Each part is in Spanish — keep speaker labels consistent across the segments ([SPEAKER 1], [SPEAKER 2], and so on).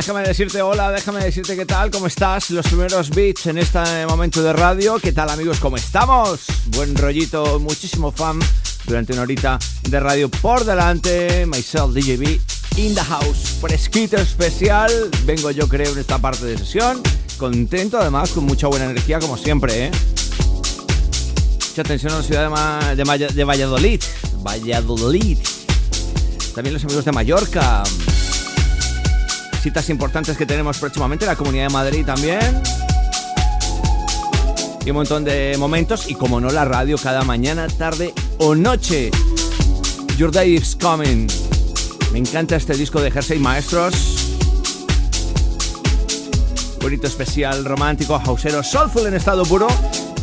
[SPEAKER 1] Déjame decirte hola, déjame decirte qué tal, cómo estás, los primeros beats en este momento de radio. ¿Qué tal amigos? ¿Cómo estamos? Buen rollito, muchísimo fan durante una horita de radio por delante. Myself, DJB, in the house, fresquito especial. Vengo yo creo en esta parte de sesión. Contento además, con mucha buena energía como siempre, ¿eh? Mucha atención a la ciudad de, Ma- de Valladolid. Valladolid. También los amigos de Mallorca citas importantes que tenemos próximamente, la Comunidad de Madrid también. Y un montón de momentos, y como no la radio, cada mañana, tarde o noche. Your Day is Coming. Me encanta este disco de Jersey Maestros. Bonito especial, romántico, hausero, soulful en estado puro.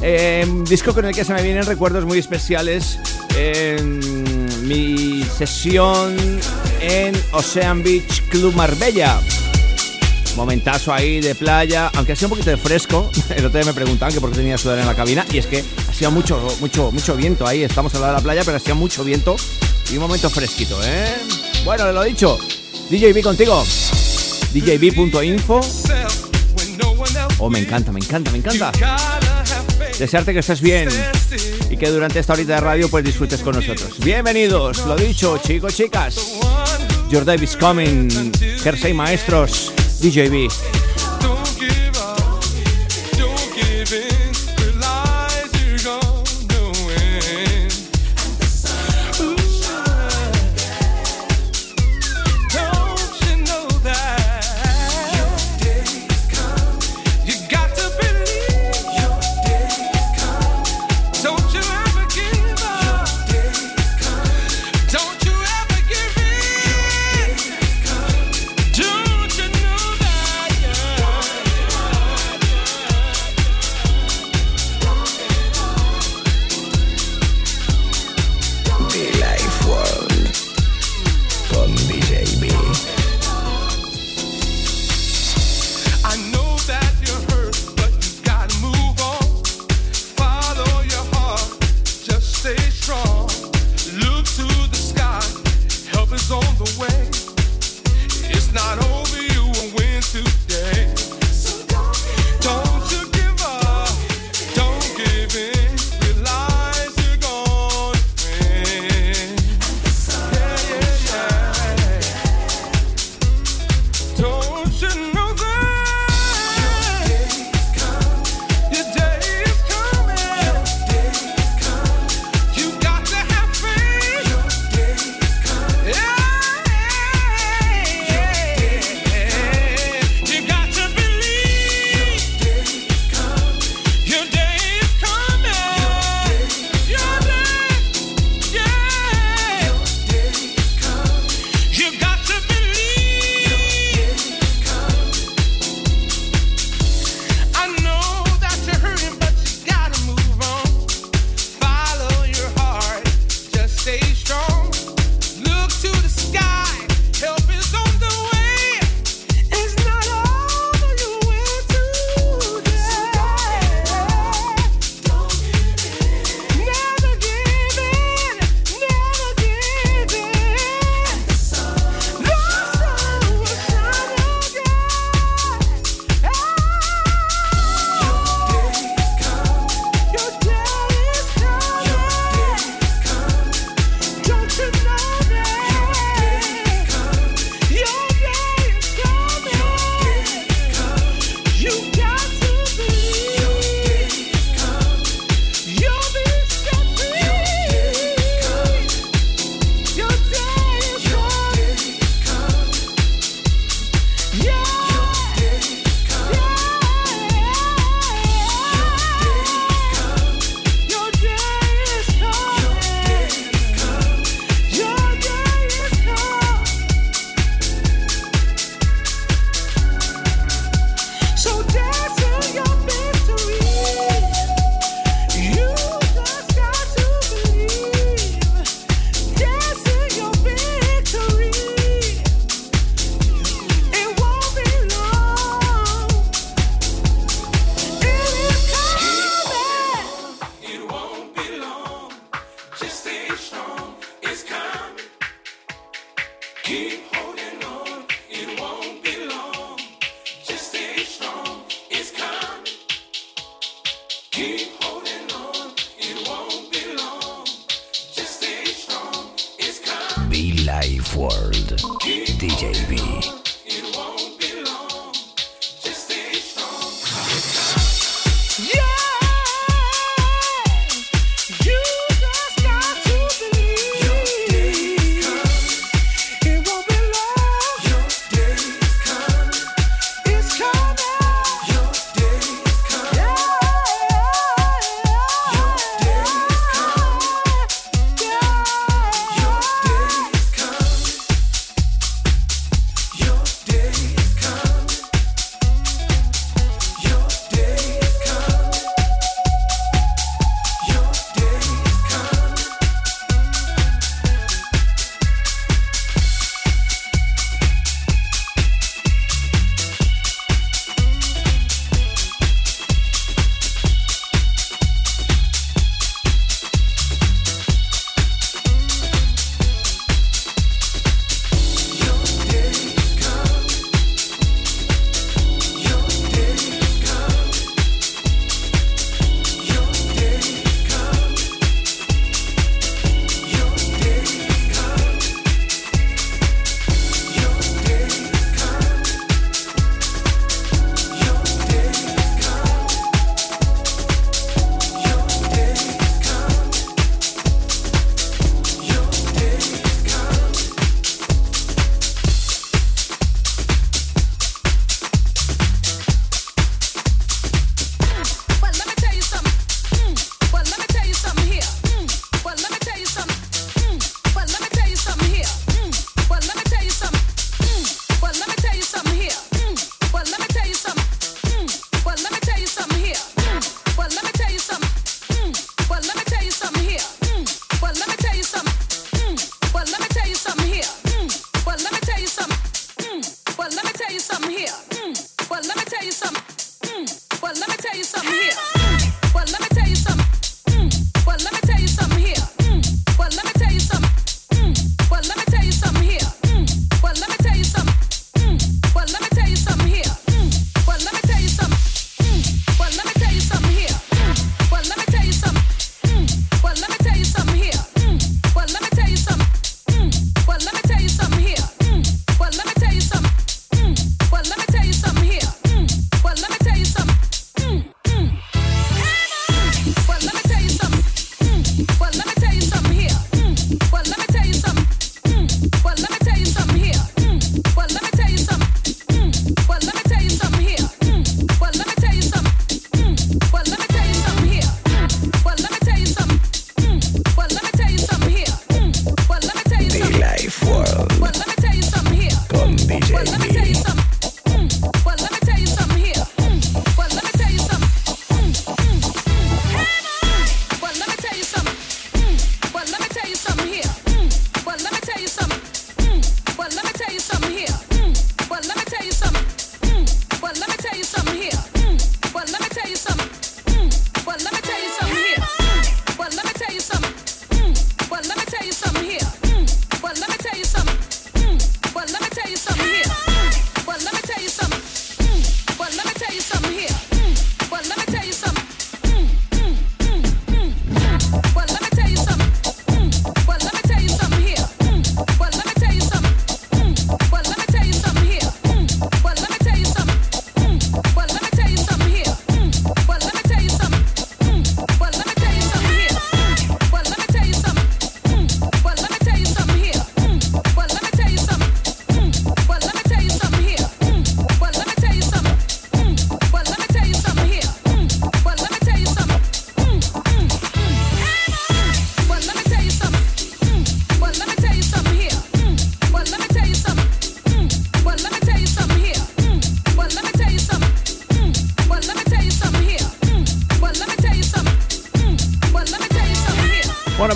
[SPEAKER 1] Eh, disco con el que se me vienen recuerdos muy especiales en mi sesión en Ocean Beach Club Marbella. Momentazo ahí de playa, aunque hacía un poquito de fresco. El otro me preguntaban que por qué tenía sudor en la cabina y es que hacía mucho, mucho, mucho viento ahí. Estamos al lado de la playa, pero hacía mucho viento y un momento fresquito, ¿eh? Bueno, lo dicho, DJB contigo. DJB.info. Oh, me encanta, me encanta, me encanta. Desearte que estés bien y que durante esta horita de radio pues disfrutes con nosotros. Bienvenidos, lo dicho, chicos, chicas. Your Davis Coming, Jersey Maestros, DJB.
[SPEAKER 2] Live World. DJB.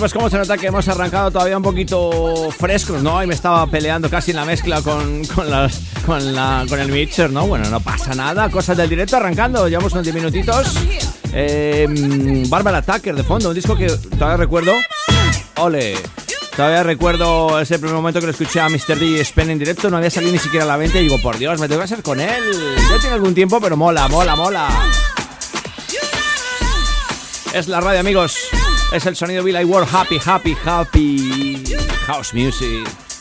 [SPEAKER 1] Pues como se nota que hemos arrancado todavía un poquito frescos, ¿no? Y me estaba peleando casi en la mezcla con, con, la, con el mixer, ¿no? Bueno, no pasa nada, cosas del directo arrancando, llevamos unos 10 minutitos. Eh, Bárbara Tucker de fondo, un disco que todavía recuerdo. Ole. Todavía recuerdo ese primer momento que lo escuché a Mr. D Spen en directo, no había salido ni siquiera a la venta y digo, por Dios, me tengo que hacer con él. Ya tiene algún tiempo, pero mola, mola, mola.
[SPEAKER 3] Es la radio, amigos. Es el sonido Billy Ward. Happy, happy, happy. House music.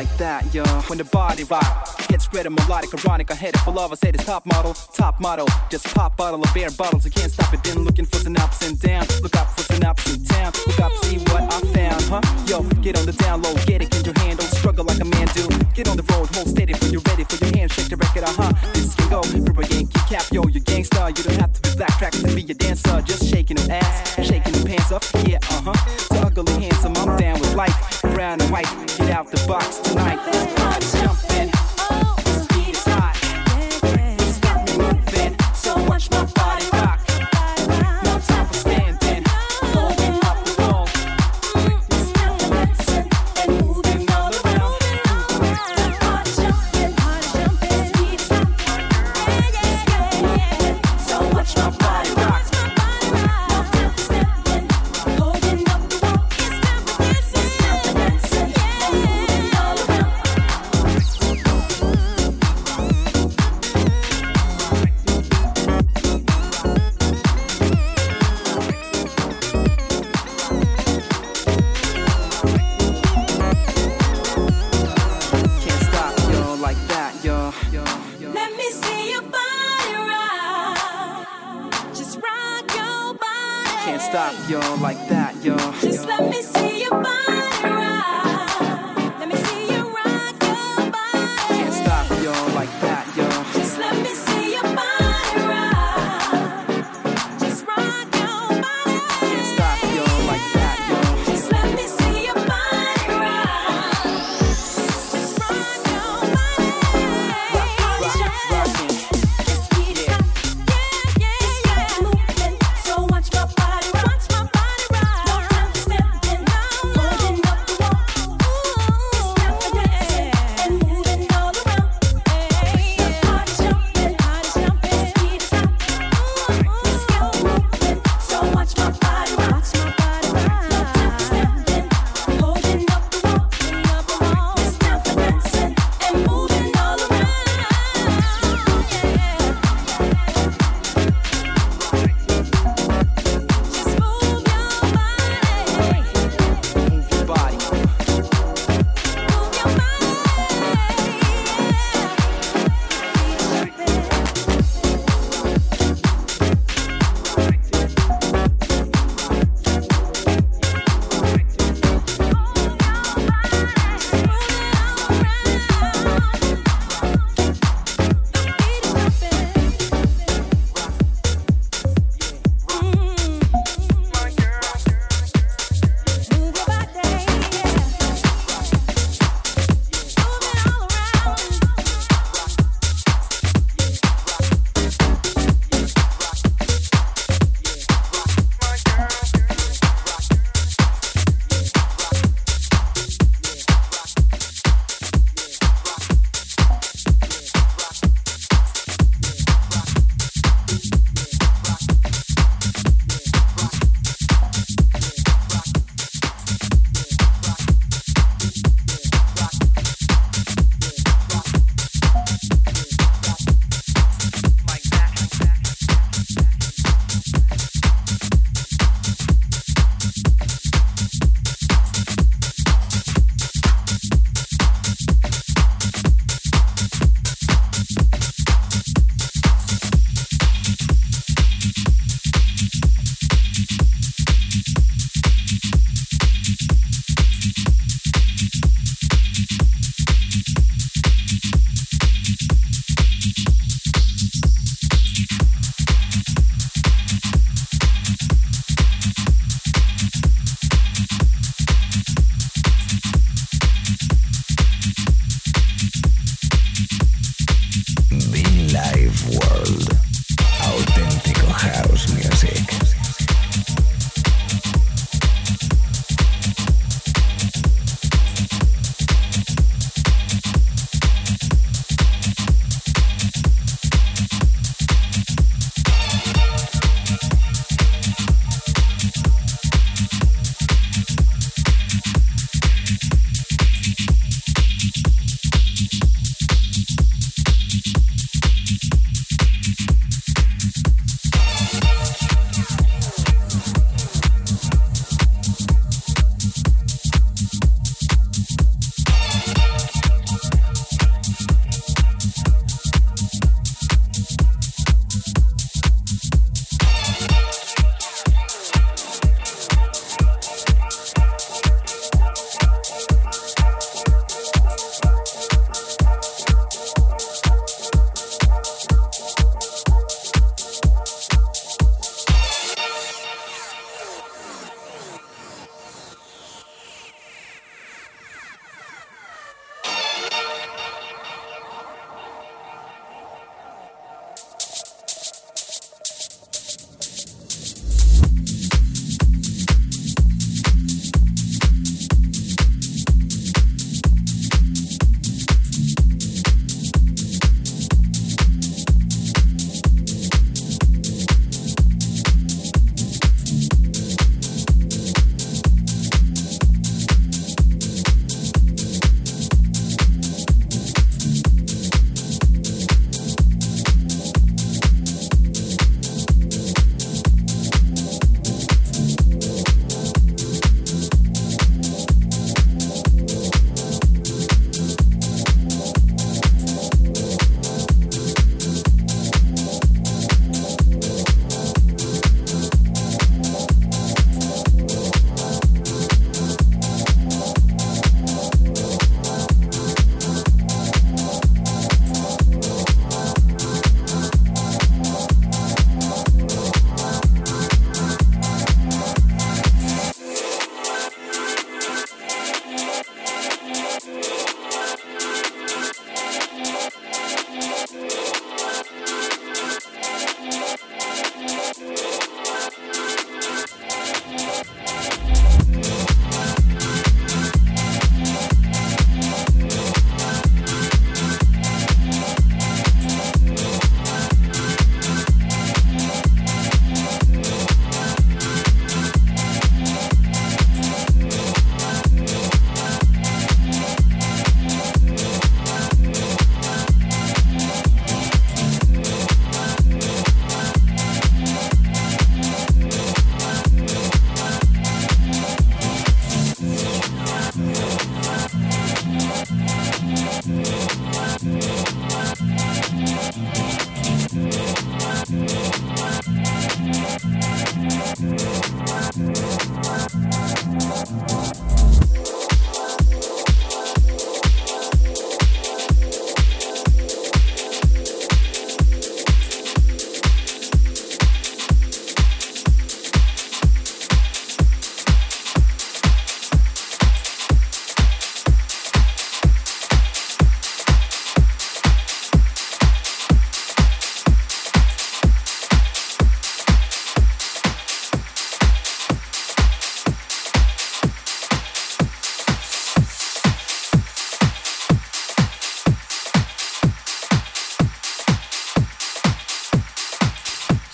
[SPEAKER 4] Like that, yo. When the body rock, hits spreading melodic, ironic. I headed for love, I said it's top model, top model. Just pop bottle of beer bottles, you can't stop it. Then looking for synopsis and down. Look up for synopsis in town. Look up, see what I found, huh? Yo, get on the down low, get it in your hand, don't struggle like a man do. Get on the road, hold steady when you're ready for your hand, shake the record, uh huh. This can go, Ripper Yankee cap, yo, you gangsta. You don't have to be black track to be a dancer, just shaking them ass, shaking them pants up, yeah, uh huh. Ugly handsome, I'm down with life, brown and white. Out the box tonight.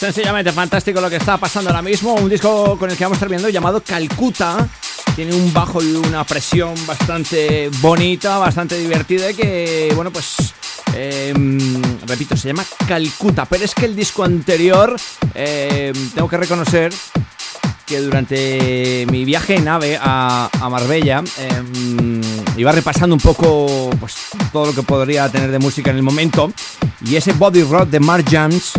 [SPEAKER 1] Sencillamente fantástico lo que está pasando ahora mismo. Un disco con el que vamos a estar viendo llamado Calcuta. Tiene un bajo y una presión bastante bonita, bastante divertida que, bueno, pues eh, repito, se llama Calcuta. Pero es que el disco anterior, eh, tengo que reconocer que durante mi viaje en AVE a, a Marbella eh, iba repasando un poco pues, todo lo que podría tener de música en el momento. Y ese Body Rock de Mark Jams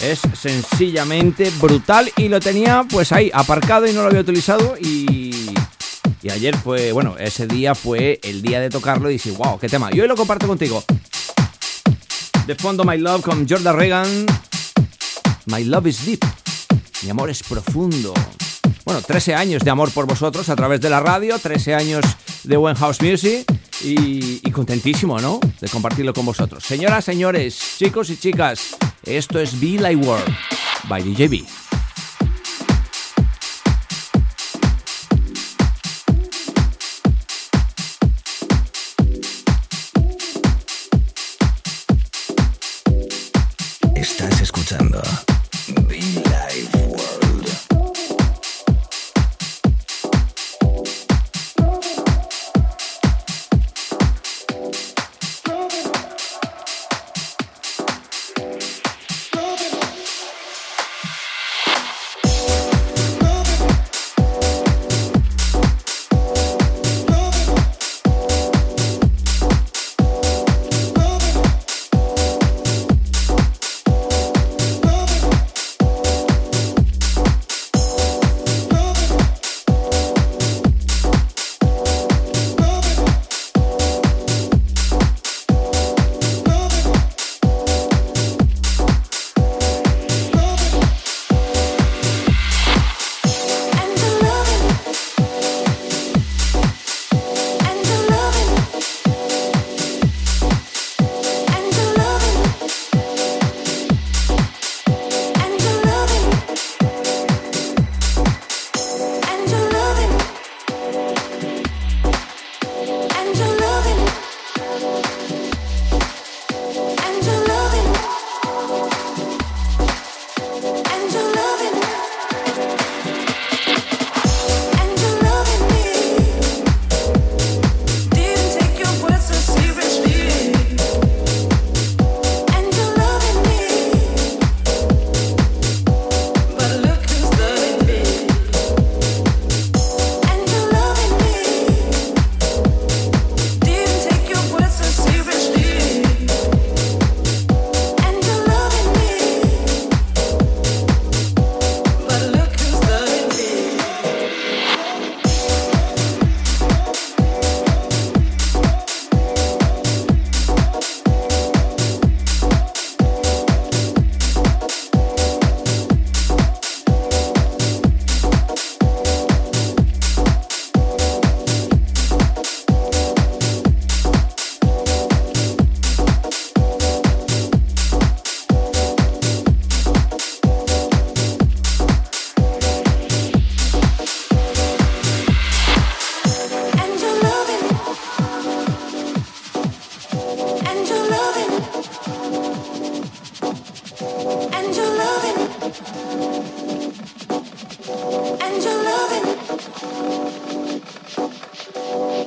[SPEAKER 1] es sencillamente brutal y lo tenía pues ahí aparcado y no lo había utilizado y, y ayer fue, bueno, ese día fue el día de tocarlo y dije, wow, qué tema. Y hoy lo comparto contigo. De fondo My Love con Jordan Reagan. My Love is Deep. Mi amor es profundo. Bueno, 13 años de amor por vosotros a través de la radio, 13 años de buen house music y, y contentísimo, ¿no? De compartirlo con vosotros. Señoras, señores, chicos y chicas, esto es Be Like World by DJB.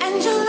[SPEAKER 1] And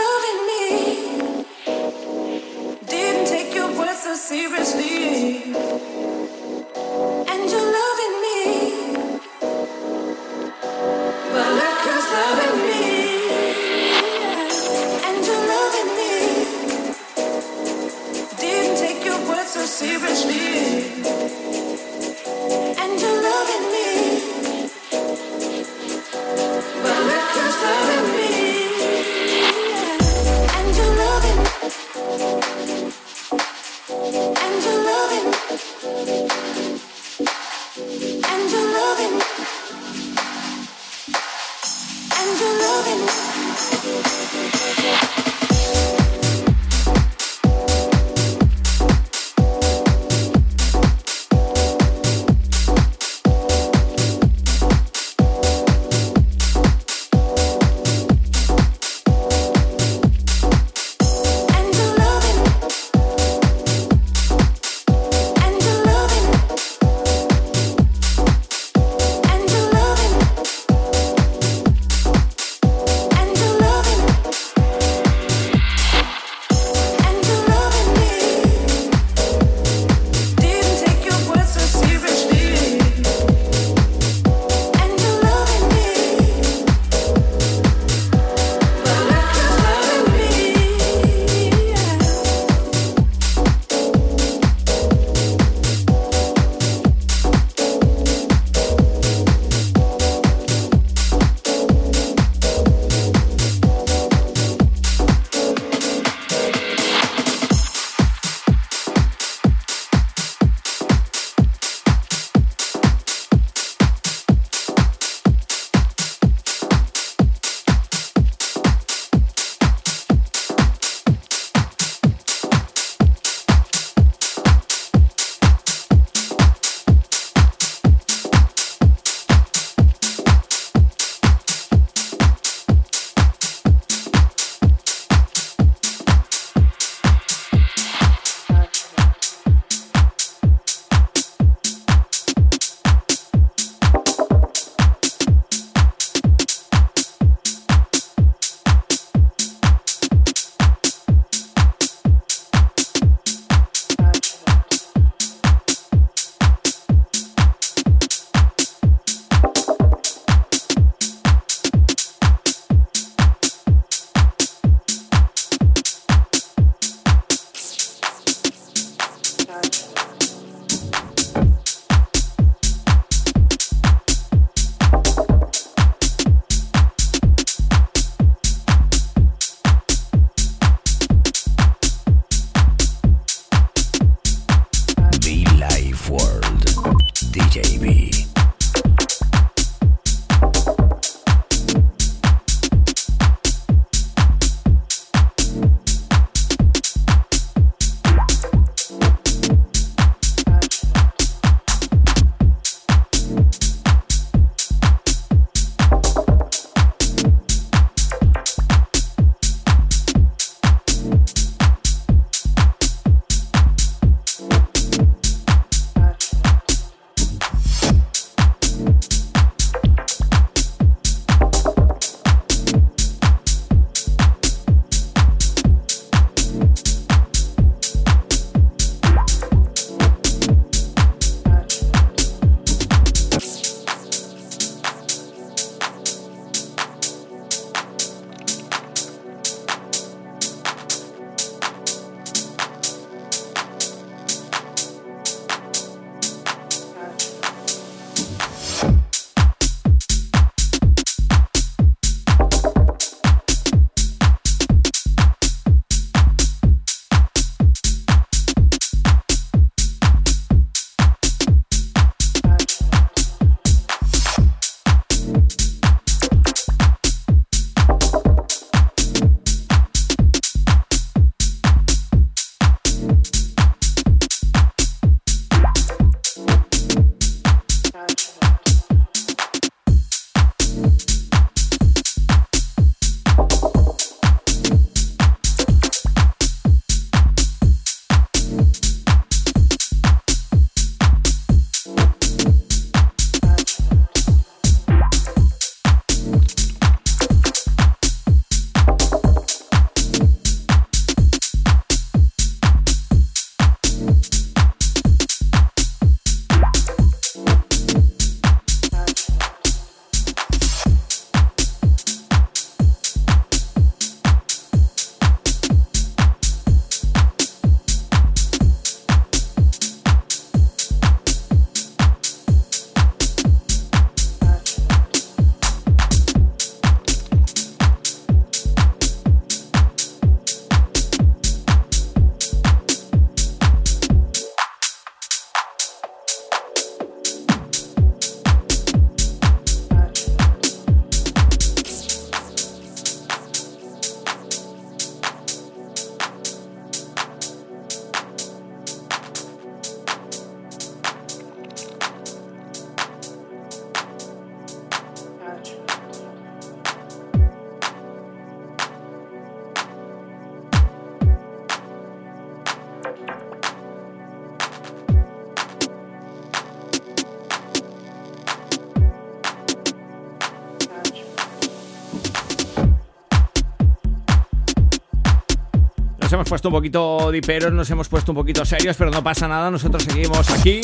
[SPEAKER 1] Hemos puesto un poquito diperos, nos hemos puesto un poquito serios, pero no pasa nada, nosotros seguimos aquí.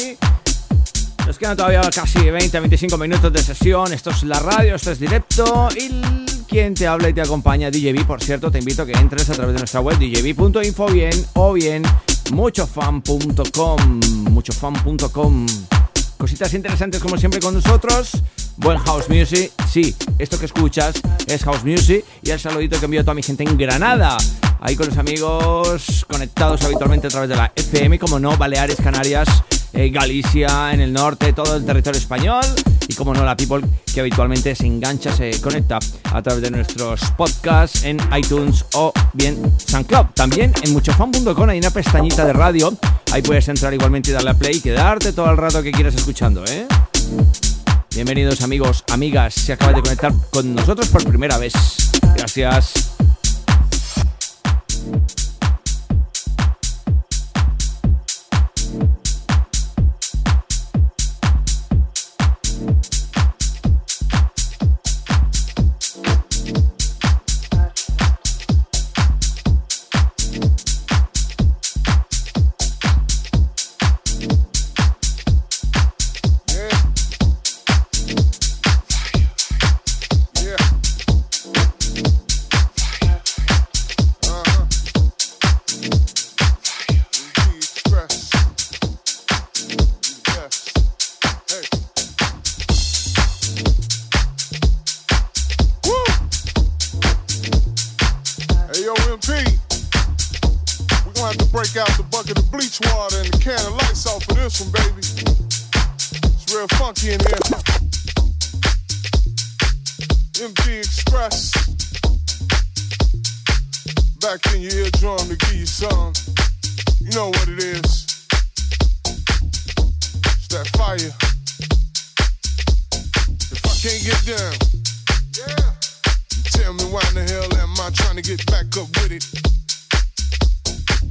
[SPEAKER 1] Nos quedan todavía casi 20-25 minutos de sesión. Esto es la radio, esto es directo. Y quien te habla y te acompaña, DJB. Por cierto, te invito a que entres a través de nuestra web, djb.info bien o bien muchofan.com. Muchofan.com. Cositas interesantes como siempre con nosotros. Buen house music. Sí, esto que escuchas es house music. Y el saludito que envío a toda mi gente en Granada. Ahí con los amigos conectados habitualmente a través de la FM, como no, Baleares, Canarias, eh, Galicia, en el norte, todo el territorio español. Y como no, la people que habitualmente se engancha, se conecta a través de nuestros podcasts en iTunes o bien SoundCloud. También en muchofan.com hay una pestañita de radio. Ahí puedes entrar igualmente y darle a play y quedarte todo el rato que quieras escuchando, ¿eh? Bienvenidos amigos, amigas, si acabas de conectar con nosotros por primera vez. Gracias.
[SPEAKER 5] you gonna have to break out the bucket of bleach water and the can of lights off for this one, baby. It's real funky in here. MD Express. Back in your eardrum to give you some. You know what it is. It's that fire. If I can't get down, yeah. Tell me why in the hell am I trying to get back up with it?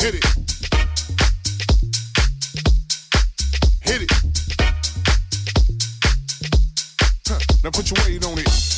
[SPEAKER 5] Hit it. Hit it. Huh. Now put your weight on it.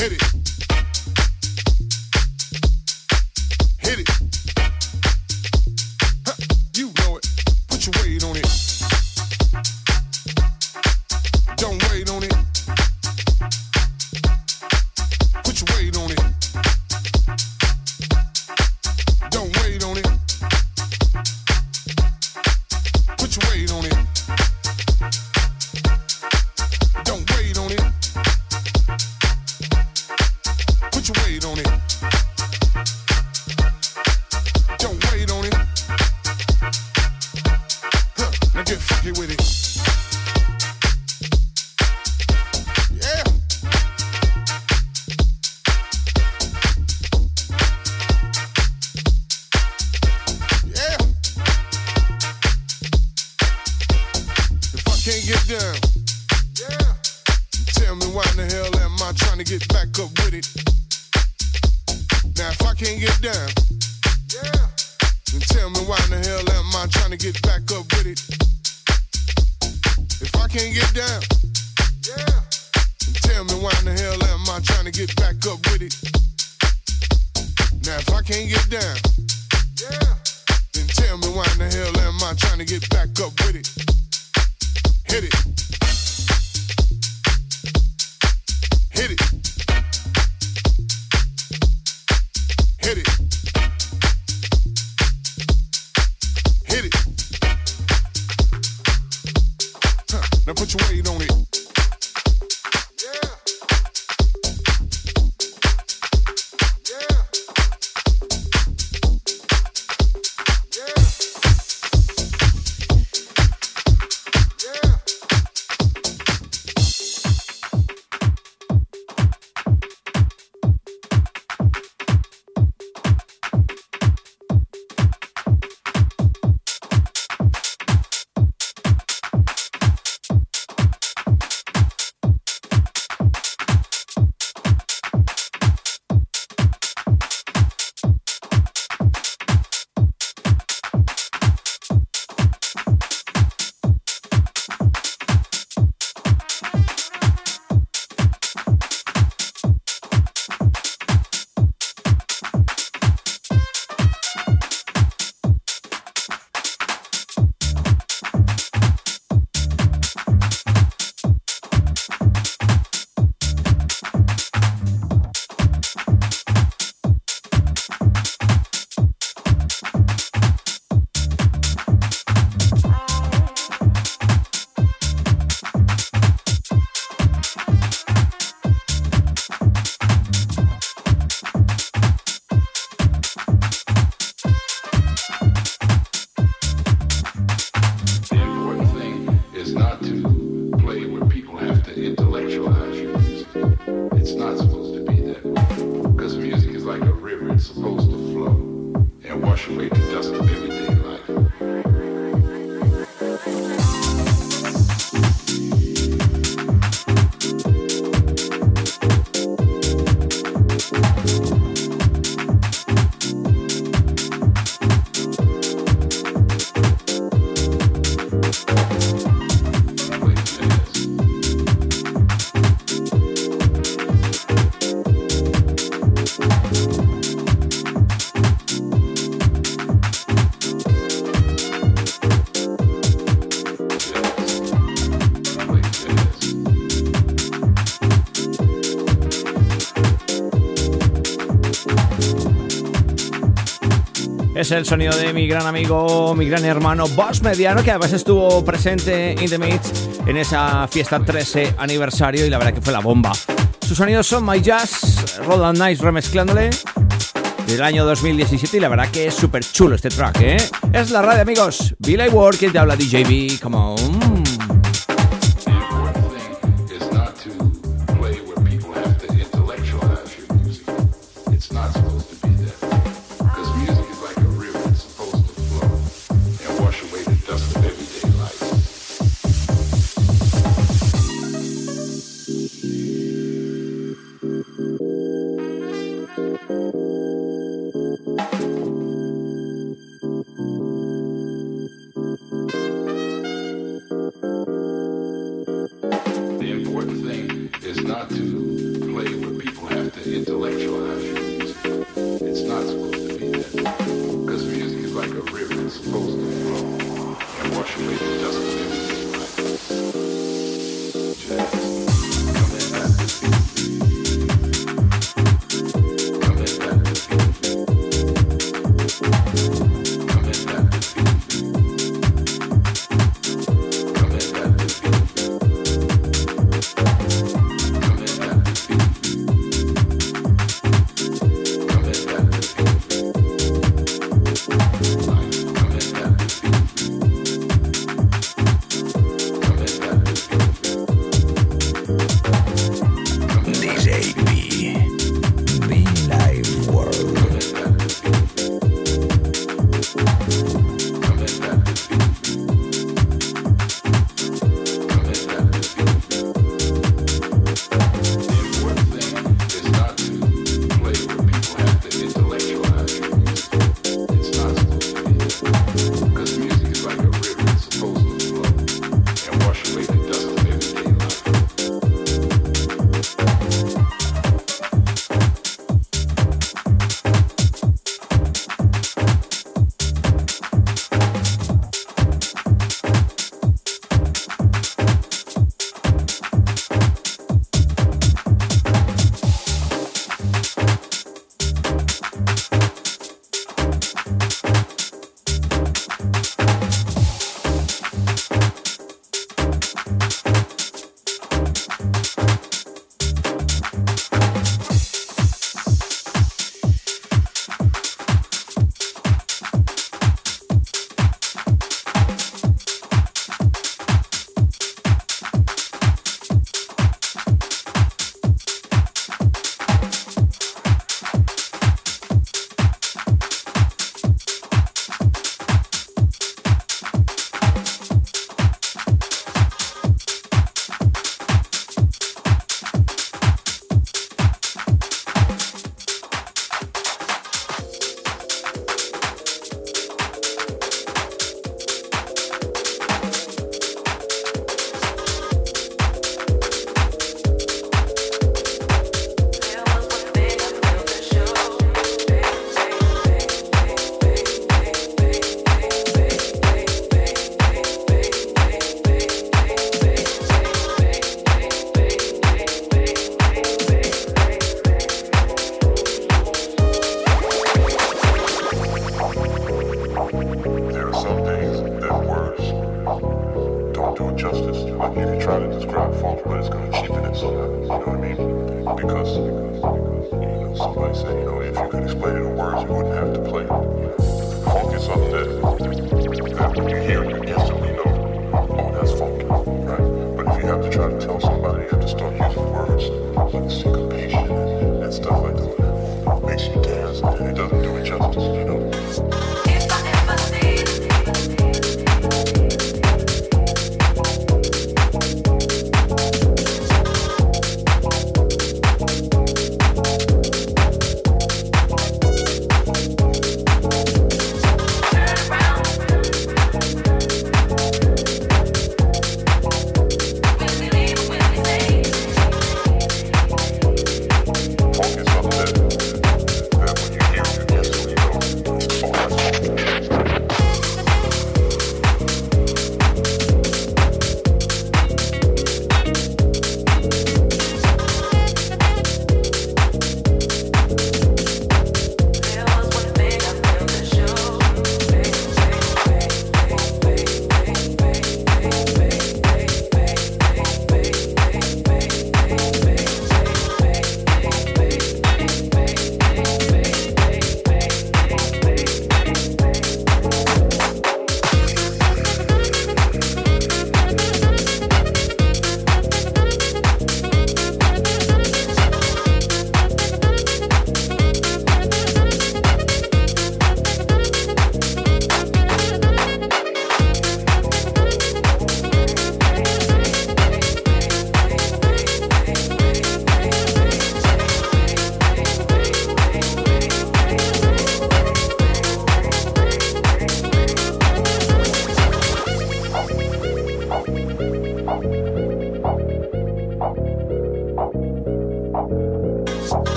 [SPEAKER 5] Hit it.
[SPEAKER 1] situate
[SPEAKER 6] es el sonido de mi gran amigo, mi gran hermano Boss Mediano, que además estuvo presente in the Mix en esa fiesta 13 aniversario y la verdad que fue la bomba. Sus sonidos son My Jazz, Roland Nice remezclándole del año 2017 y la verdad que es súper chulo este track, ¿eh? Es la radio, amigos. Billy Ward, quien te habla DJB, come on.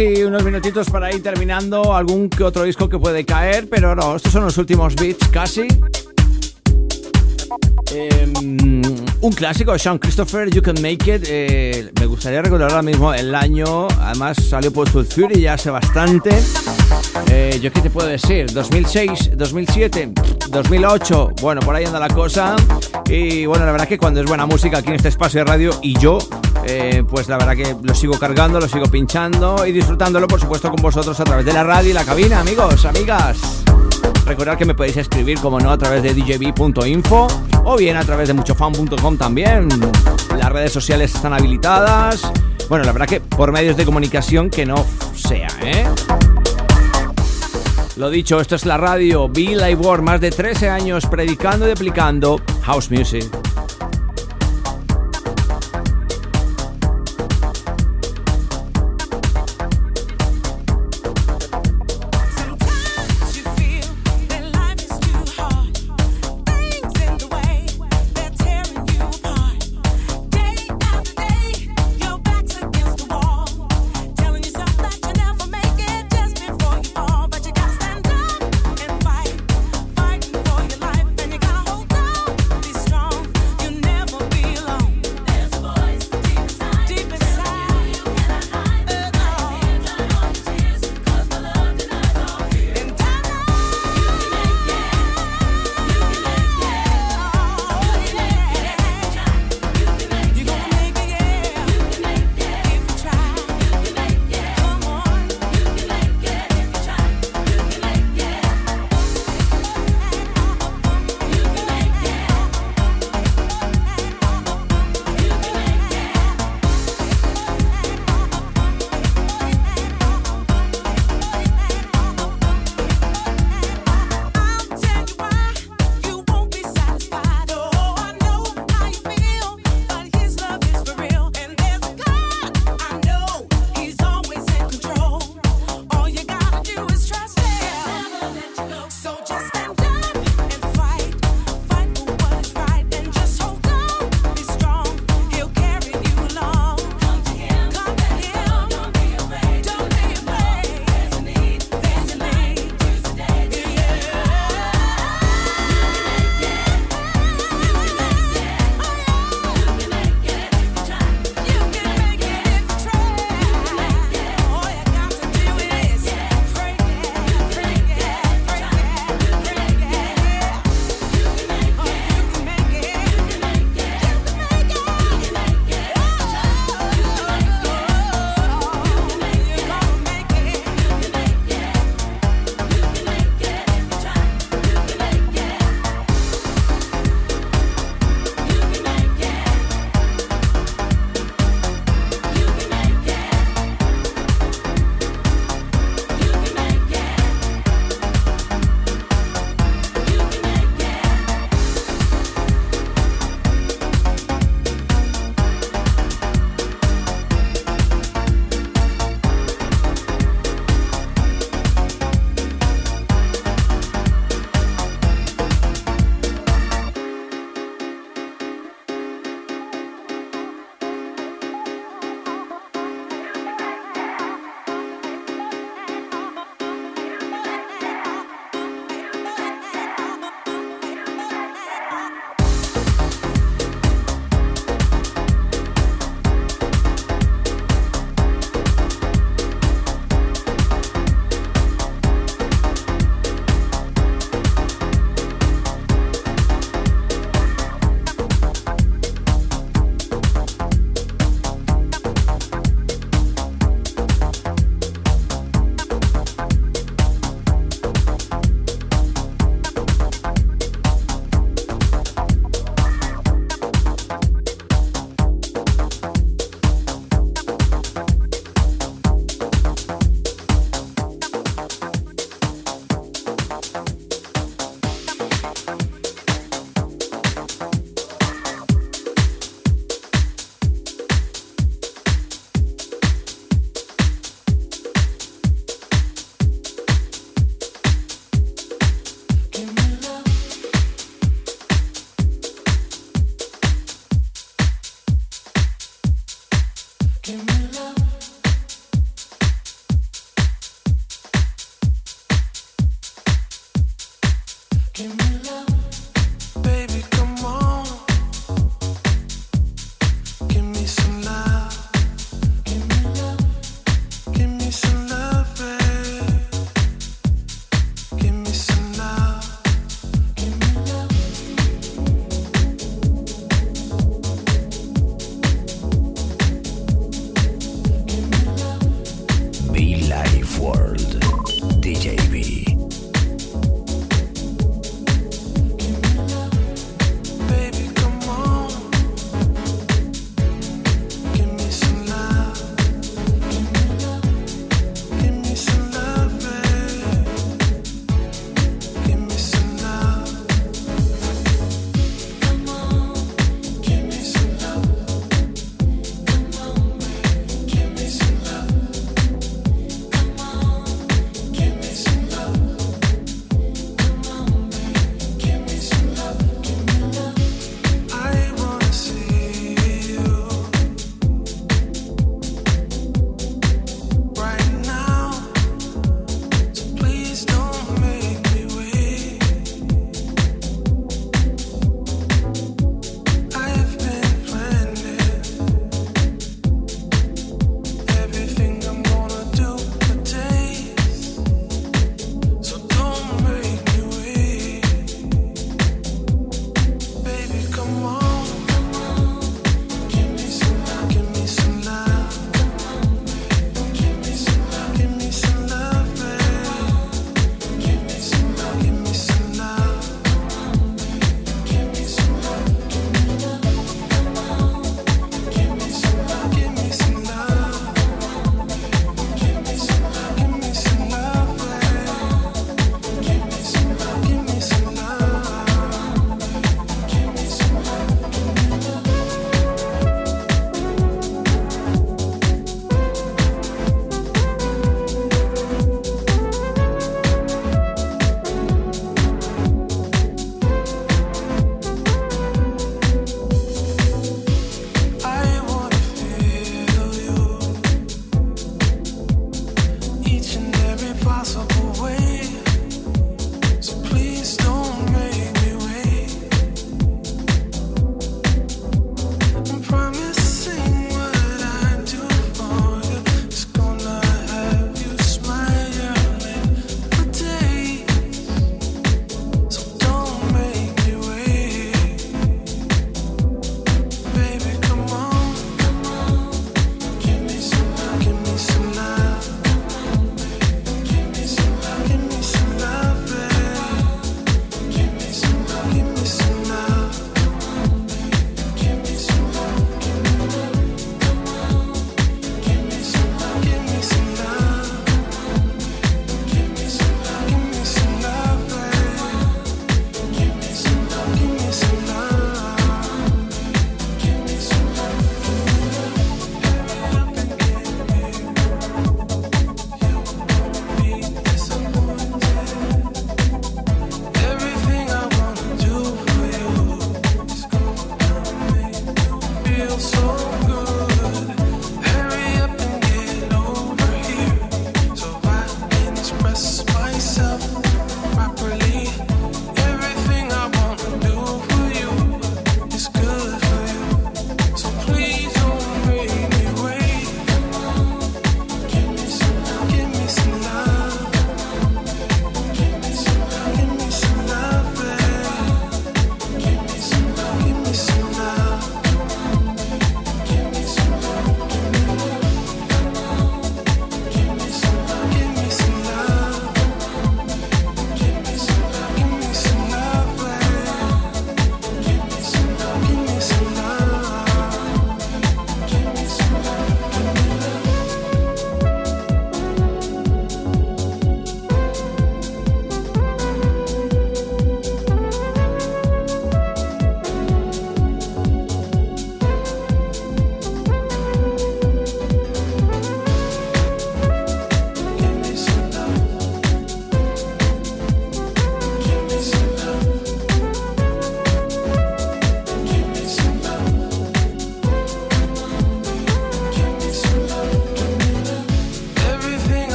[SPEAKER 3] Casi unos minutitos para ir terminando. Algún que otro disco que puede caer, pero no, estos son los últimos beats casi. Eh, un clásico de Sean Christopher, You Can Make It. Eh, me gustaría recordar ahora mismo el año. Además, salió por Soul Fury ya hace bastante. Eh, ¿Yo qué te puedo decir? ¿2006, 2007, 2008? Bueno, por ahí anda la cosa. Y bueno, la verdad que cuando es buena música aquí en este espacio de radio y yo, eh, pues la verdad que lo sigo cargando, lo sigo pinchando y disfrutándolo, por supuesto, con vosotros a través de la radio y la cabina, amigos, amigas. Recordad que me podéis escribir, como no, a través de djb.info o bien a través de muchofan.com también. Las redes sociales están habilitadas. Bueno, la verdad que por medios de comunicación que no sea, ¿eh? Lo dicho, esto es la radio Be Live World, más de 13 años predicando y aplicando
[SPEAKER 7] house music.